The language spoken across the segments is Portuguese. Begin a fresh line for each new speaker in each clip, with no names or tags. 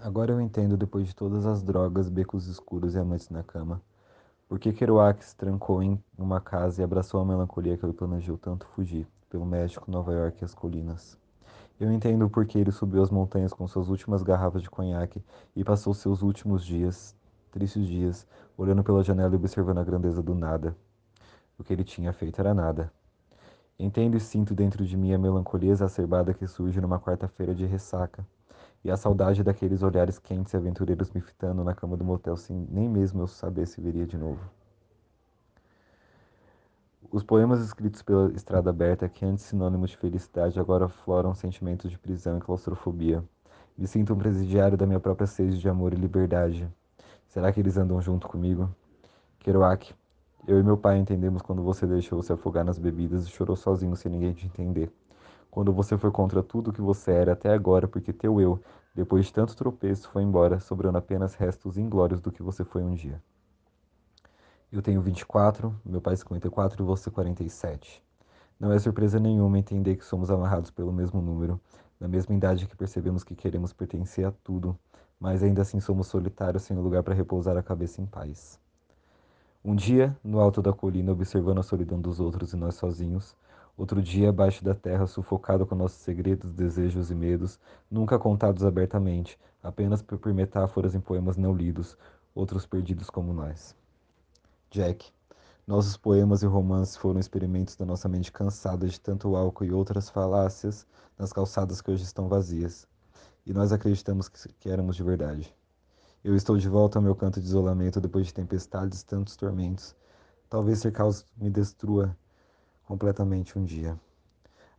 Agora eu entendo, depois de todas as drogas, becos escuros e amantes na cama, por que Kerouac se trancou em uma casa e abraçou a melancolia que ele planejou tanto fugir, pelo México, Nova York e as colinas. Eu entendo por que ele subiu as montanhas com suas últimas garrafas de conhaque e passou seus últimos dias, tristes dias, olhando pela janela e observando a grandeza do nada. O que ele tinha feito era nada. Entendo e sinto dentro de mim a melancolia exacerbada que surge numa quarta-feira de ressaca, e a saudade daqueles olhares quentes e aventureiros me fitando na cama do motel sem nem mesmo eu saber se viria de novo. Os poemas escritos pela Estrada Aberta, que antes sinônimos de felicidade, agora floram sentimentos de prisão e claustrofobia. Me sinto um presidiário da minha própria sede de amor e liberdade. Será que eles andam junto comigo? Kerouac, eu e meu pai entendemos quando você deixou se afogar nas bebidas e chorou sozinho sem ninguém te entender. Quando você foi contra tudo que você era até agora, porque teu eu, depois de tanto tropeço, foi embora, sobrando apenas restos inglórios do que você foi um dia. Eu tenho 24, meu pai 54 e você 47. Não é surpresa nenhuma entender que somos amarrados pelo mesmo número, na mesma idade que percebemos que queremos pertencer a tudo, mas ainda assim somos solitários sem lugar para repousar a cabeça em paz. Um dia, no alto da colina, observando a solidão dos outros e nós sozinhos, Outro dia, abaixo da terra, sufocado com nossos segredos, desejos e medos, nunca contados abertamente, apenas por metáforas em poemas não lidos, outros perdidos como nós. Jack. Nossos poemas e romances foram experimentos da nossa mente cansada de tanto álcool e outras falácias nas calçadas que hoje estão vazias. E nós acreditamos que éramos de verdade. Eu estou de volta ao meu canto de isolamento depois de tempestades e tantos tormentos. Talvez ser caos me destrua completamente um dia.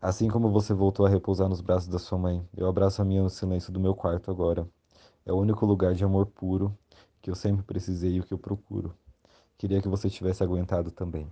Assim como você voltou a repousar nos braços da sua mãe, eu abraço a minha no silêncio do meu quarto agora. É o único lugar de amor puro que eu sempre precisei e o que eu procuro. Queria que você tivesse aguentado também.